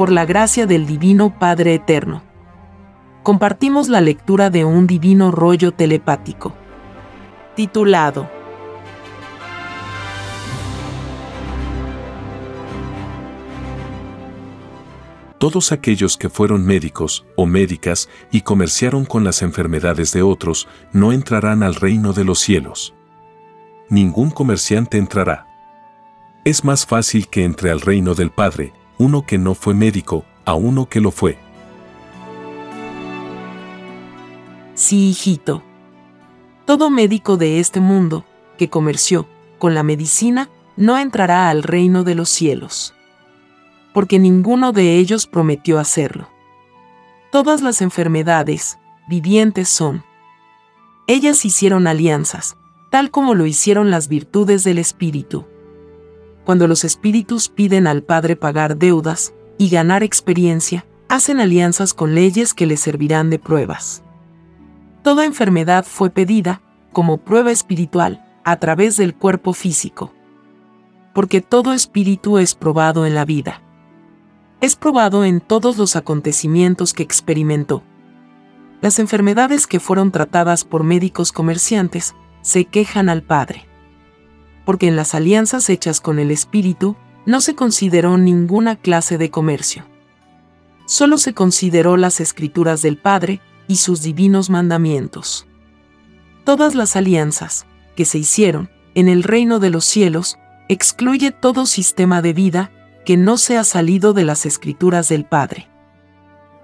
por la gracia del Divino Padre Eterno. Compartimos la lectura de un divino rollo telepático. Titulado Todos aquellos que fueron médicos o médicas y comerciaron con las enfermedades de otros no entrarán al reino de los cielos. Ningún comerciante entrará. Es más fácil que entre al reino del Padre uno que no fue médico a uno que lo fue. Sí, hijito. Todo médico de este mundo que comerció con la medicina no entrará al reino de los cielos porque ninguno de ellos prometió hacerlo. Todas las enfermedades vivientes son. Ellas hicieron alianzas, tal como lo hicieron las virtudes del Espíritu. Cuando los espíritus piden al Padre pagar deudas y ganar experiencia, hacen alianzas con leyes que les servirán de pruebas. Toda enfermedad fue pedida, como prueba espiritual, a través del cuerpo físico. Porque todo espíritu es probado en la vida es probado en todos los acontecimientos que experimentó. Las enfermedades que fueron tratadas por médicos comerciantes se quejan al Padre. Porque en las alianzas hechas con el Espíritu no se consideró ninguna clase de comercio. Solo se consideró las escrituras del Padre y sus divinos mandamientos. Todas las alianzas que se hicieron en el reino de los cielos excluye todo sistema de vida que no se ha salido de las escrituras del Padre.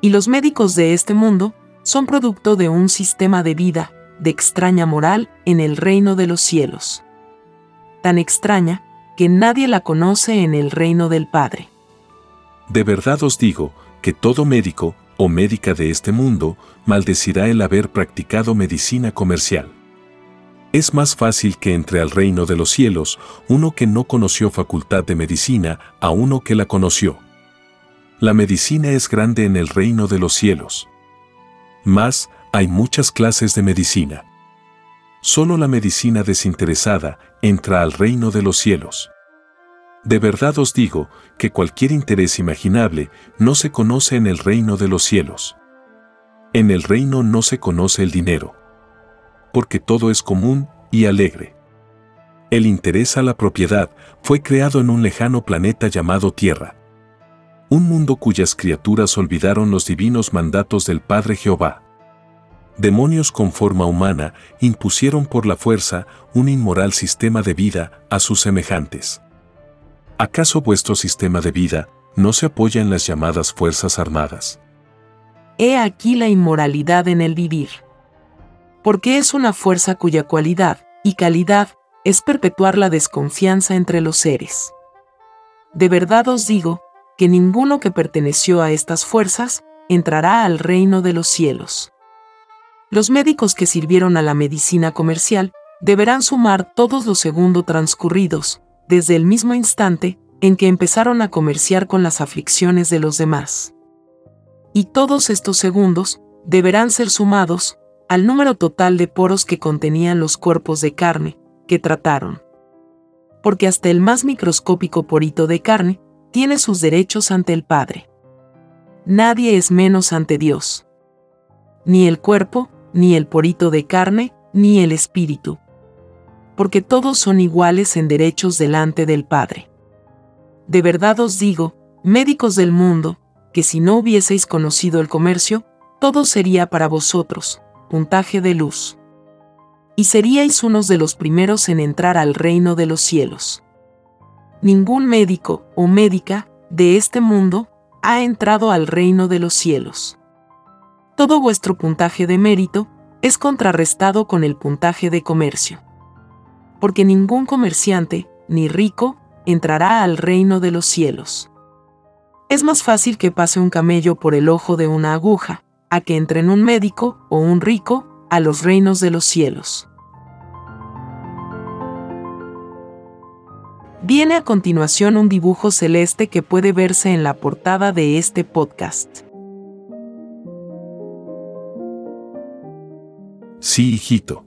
Y los médicos de este mundo son producto de un sistema de vida, de extraña moral en el reino de los cielos. Tan extraña que nadie la conoce en el reino del Padre. De verdad os digo que todo médico o médica de este mundo maldecirá el haber practicado medicina comercial. Es más fácil que entre al reino de los cielos uno que no conoció facultad de medicina a uno que la conoció. La medicina es grande en el reino de los cielos. Mas, hay muchas clases de medicina. Solo la medicina desinteresada entra al reino de los cielos. De verdad os digo que cualquier interés imaginable no se conoce en el reino de los cielos. En el reino no se conoce el dinero porque todo es común y alegre. El interés a la propiedad fue creado en un lejano planeta llamado Tierra. Un mundo cuyas criaturas olvidaron los divinos mandatos del Padre Jehová. Demonios con forma humana impusieron por la fuerza un inmoral sistema de vida a sus semejantes. ¿Acaso vuestro sistema de vida no se apoya en las llamadas Fuerzas Armadas? He aquí la inmoralidad en el vivir porque es una fuerza cuya cualidad y calidad es perpetuar la desconfianza entre los seres. De verdad os digo, que ninguno que perteneció a estas fuerzas entrará al reino de los cielos. Los médicos que sirvieron a la medicina comercial deberán sumar todos los segundos transcurridos, desde el mismo instante en que empezaron a comerciar con las aflicciones de los demás. Y todos estos segundos deberán ser sumados al número total de poros que contenían los cuerpos de carne que trataron. Porque hasta el más microscópico porito de carne tiene sus derechos ante el Padre. Nadie es menos ante Dios. Ni el cuerpo, ni el porito de carne, ni el espíritu. Porque todos son iguales en derechos delante del Padre. De verdad os digo, médicos del mundo, que si no hubieseis conocido el comercio, todo sería para vosotros, puntaje de luz. Y seríais unos de los primeros en entrar al reino de los cielos. Ningún médico o médica de este mundo ha entrado al reino de los cielos. Todo vuestro puntaje de mérito es contrarrestado con el puntaje de comercio. Porque ningún comerciante, ni rico, entrará al reino de los cielos. Es más fácil que pase un camello por el ojo de una aguja, a que entren un médico o un rico a los reinos de los cielos. Viene a continuación un dibujo celeste que puede verse en la portada de este podcast. Sí, hijito.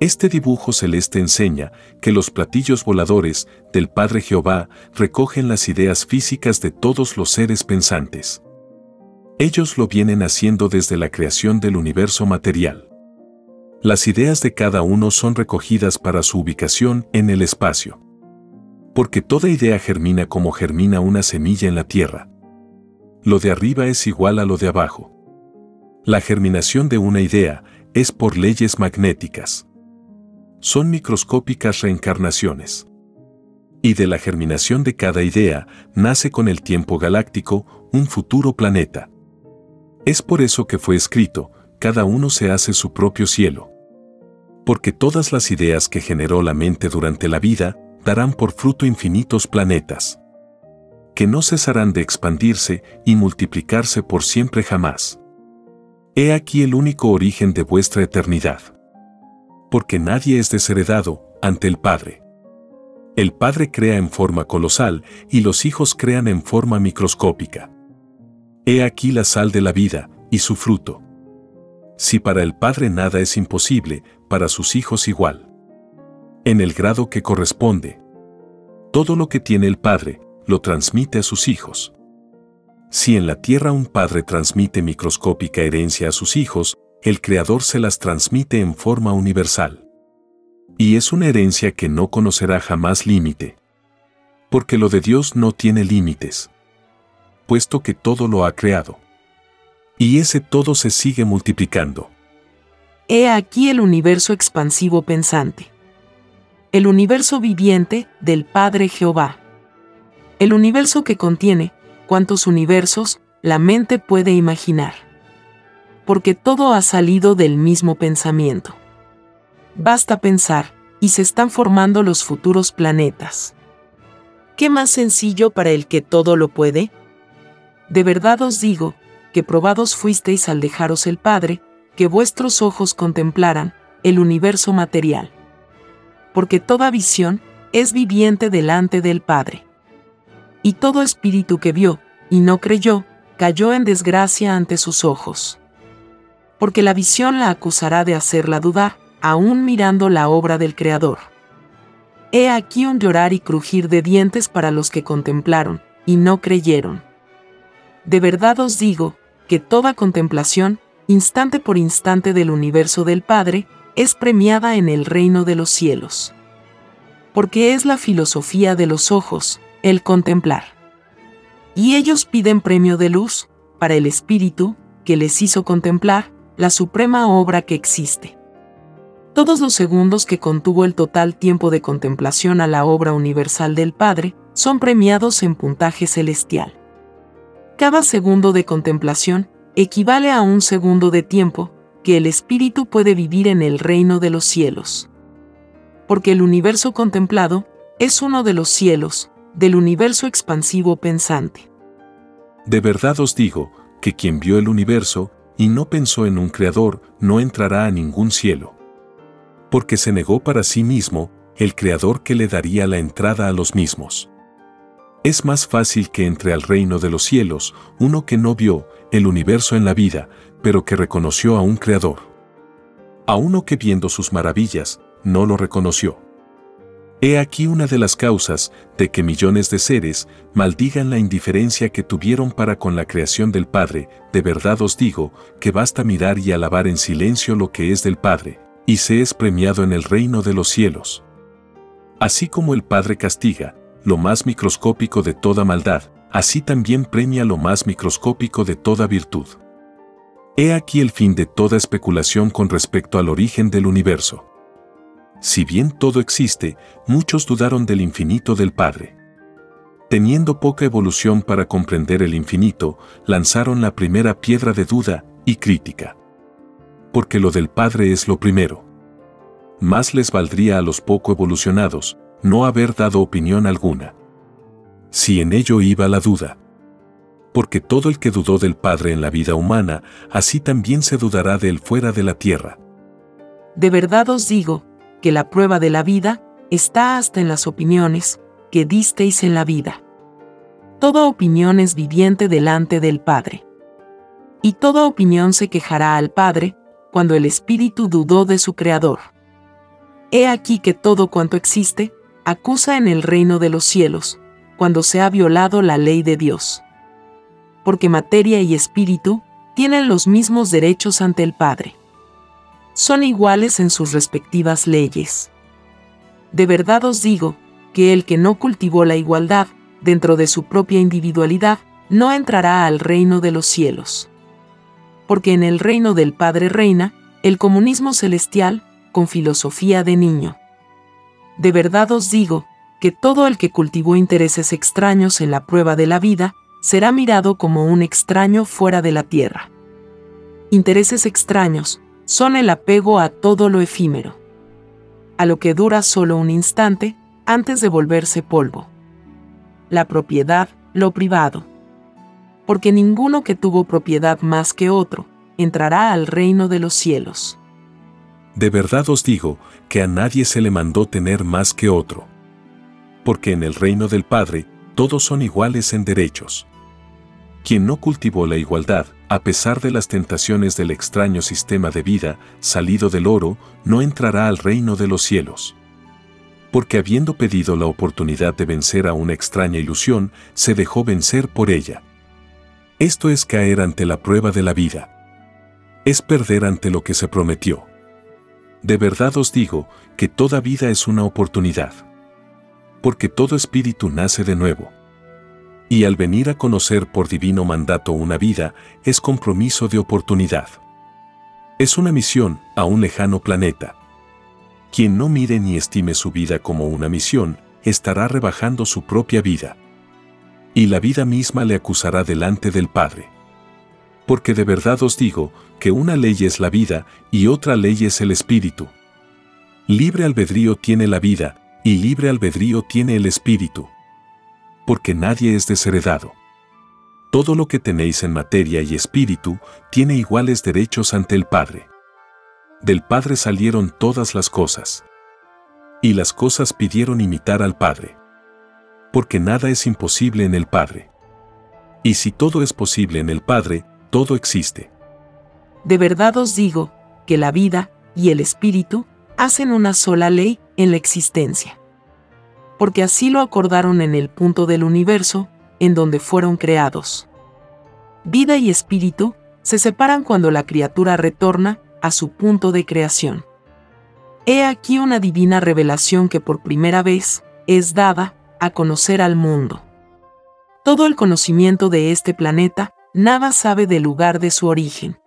Este dibujo celeste enseña que los platillos voladores del Padre Jehová recogen las ideas físicas de todos los seres pensantes. Ellos lo vienen haciendo desde la creación del universo material. Las ideas de cada uno son recogidas para su ubicación en el espacio. Porque toda idea germina como germina una semilla en la tierra. Lo de arriba es igual a lo de abajo. La germinación de una idea es por leyes magnéticas. Son microscópicas reencarnaciones. Y de la germinación de cada idea nace con el tiempo galáctico un futuro planeta. Es por eso que fue escrito, cada uno se hace su propio cielo. Porque todas las ideas que generó la mente durante la vida darán por fruto infinitos planetas. Que no cesarán de expandirse y multiplicarse por siempre jamás. He aquí el único origen de vuestra eternidad. Porque nadie es desheredado ante el Padre. El Padre crea en forma colosal y los hijos crean en forma microscópica. He aquí la sal de la vida y su fruto. Si para el Padre nada es imposible, para sus hijos igual. En el grado que corresponde. Todo lo que tiene el Padre, lo transmite a sus hijos. Si en la tierra un padre transmite microscópica herencia a sus hijos, el Creador se las transmite en forma universal. Y es una herencia que no conocerá jamás límite. Porque lo de Dios no tiene límites. Puesto que todo lo ha creado. Y ese todo se sigue multiplicando. He aquí el universo expansivo pensante. El universo viviente del Padre Jehová. El universo que contiene, cuántos universos la mente puede imaginar. Porque todo ha salido del mismo pensamiento. Basta pensar, y se están formando los futuros planetas. ¿Qué más sencillo para el que todo lo puede? De verdad os digo, que probados fuisteis al dejaros el Padre, que vuestros ojos contemplaran el universo material. Porque toda visión es viviente delante del Padre y todo espíritu que vio, y no creyó, cayó en desgracia ante sus ojos. Porque la visión la acusará de hacerla dudar, aún mirando la obra del Creador. He aquí un llorar y crujir de dientes para los que contemplaron, y no creyeron. De verdad os digo, que toda contemplación, instante por instante del universo del Padre, es premiada en el reino de los cielos. Porque es la filosofía de los ojos, el contemplar. Y ellos piden premio de luz para el Espíritu que les hizo contemplar la suprema obra que existe. Todos los segundos que contuvo el total tiempo de contemplación a la obra universal del Padre son premiados en puntaje celestial. Cada segundo de contemplación equivale a un segundo de tiempo que el Espíritu puede vivir en el reino de los cielos. Porque el universo contemplado es uno de los cielos, del universo expansivo pensante. De verdad os digo, que quien vio el universo, y no pensó en un creador, no entrará a ningún cielo. Porque se negó para sí mismo, el creador que le daría la entrada a los mismos. Es más fácil que entre al reino de los cielos uno que no vio el universo en la vida, pero que reconoció a un creador. A uno que viendo sus maravillas, no lo reconoció. He aquí una de las causas de que millones de seres maldigan la indiferencia que tuvieron para con la creación del Padre. De verdad os digo que basta mirar y alabar en silencio lo que es del Padre, y se es premiado en el reino de los cielos. Así como el Padre castiga lo más microscópico de toda maldad, así también premia lo más microscópico de toda virtud. He aquí el fin de toda especulación con respecto al origen del universo. Si bien todo existe, muchos dudaron del infinito del Padre. Teniendo poca evolución para comprender el infinito, lanzaron la primera piedra de duda y crítica. Porque lo del Padre es lo primero. Más les valdría a los poco evolucionados no haber dado opinión alguna. Si en ello iba la duda. Porque todo el que dudó del Padre en la vida humana, así también se dudará de él fuera de la tierra. De verdad os digo, que la prueba de la vida está hasta en las opiniones que disteis en la vida. Toda opinión es viviente delante del Padre. Y toda opinión se quejará al Padre cuando el Espíritu dudó de su Creador. He aquí que todo cuanto existe, acusa en el reino de los cielos, cuando se ha violado la ley de Dios. Porque materia y espíritu tienen los mismos derechos ante el Padre. Son iguales en sus respectivas leyes. De verdad os digo, que el que no cultivó la igualdad dentro de su propia individualidad, no entrará al reino de los cielos. Porque en el reino del Padre reina el comunismo celestial con filosofía de niño. De verdad os digo, que todo el que cultivó intereses extraños en la prueba de la vida, será mirado como un extraño fuera de la tierra. Intereses extraños son el apego a todo lo efímero, a lo que dura solo un instante antes de volverse polvo. La propiedad, lo privado. Porque ninguno que tuvo propiedad más que otro, entrará al reino de los cielos. De verdad os digo que a nadie se le mandó tener más que otro. Porque en el reino del Padre todos son iguales en derechos. Quien no cultivó la igualdad, a pesar de las tentaciones del extraño sistema de vida salido del oro, no entrará al reino de los cielos. Porque habiendo pedido la oportunidad de vencer a una extraña ilusión, se dejó vencer por ella. Esto es caer ante la prueba de la vida. Es perder ante lo que se prometió. De verdad os digo que toda vida es una oportunidad. Porque todo espíritu nace de nuevo. Y al venir a conocer por divino mandato una vida, es compromiso de oportunidad. Es una misión a un lejano planeta. Quien no mire ni estime su vida como una misión, estará rebajando su propia vida. Y la vida misma le acusará delante del Padre. Porque de verdad os digo que una ley es la vida y otra ley es el espíritu. Libre albedrío tiene la vida y libre albedrío tiene el espíritu. Porque nadie es desheredado. Todo lo que tenéis en materia y espíritu tiene iguales derechos ante el Padre. Del Padre salieron todas las cosas. Y las cosas pidieron imitar al Padre. Porque nada es imposible en el Padre. Y si todo es posible en el Padre, todo existe. De verdad os digo, que la vida y el espíritu hacen una sola ley en la existencia. Porque así lo acordaron en el punto del universo, en donde fueron creados. Vida y espíritu se separan cuando la criatura retorna a su punto de creación. He aquí una divina revelación que por primera vez es dada a conocer al mundo. Todo el conocimiento de este planeta nada sabe del lugar de su origen.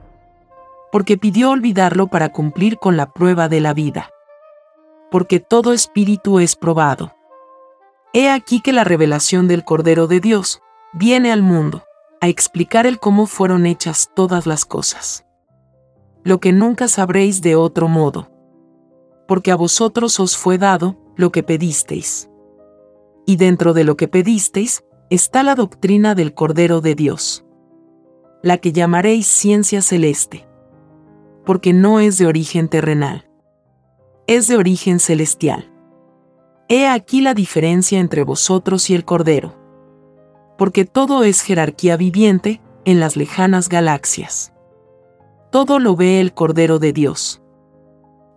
Porque pidió olvidarlo para cumplir con la prueba de la vida. Porque todo espíritu es probado. He aquí que la revelación del Cordero de Dios viene al mundo a explicar el cómo fueron hechas todas las cosas. Lo que nunca sabréis de otro modo. Porque a vosotros os fue dado lo que pedisteis. Y dentro de lo que pedisteis está la doctrina del Cordero de Dios la que llamaréis ciencia celeste, porque no es de origen terrenal, es de origen celestial. He aquí la diferencia entre vosotros y el Cordero, porque todo es jerarquía viviente en las lejanas galaxias. Todo lo ve el Cordero de Dios,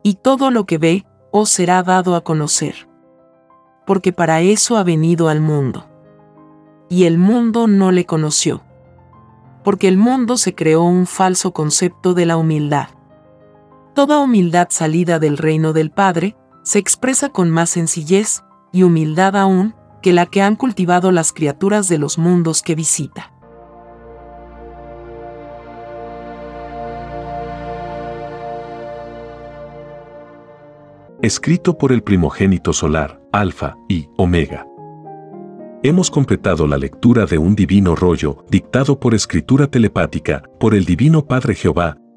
y todo lo que ve os será dado a conocer, porque para eso ha venido al mundo. Y el mundo no le conoció porque el mundo se creó un falso concepto de la humildad. Toda humildad salida del reino del Padre se expresa con más sencillez y humildad aún que la que han cultivado las criaturas de los mundos que visita. Escrito por el primogénito solar, Alfa y Omega. Hemos completado la lectura de un divino rollo, dictado por escritura telepática, por el Divino Padre Jehová,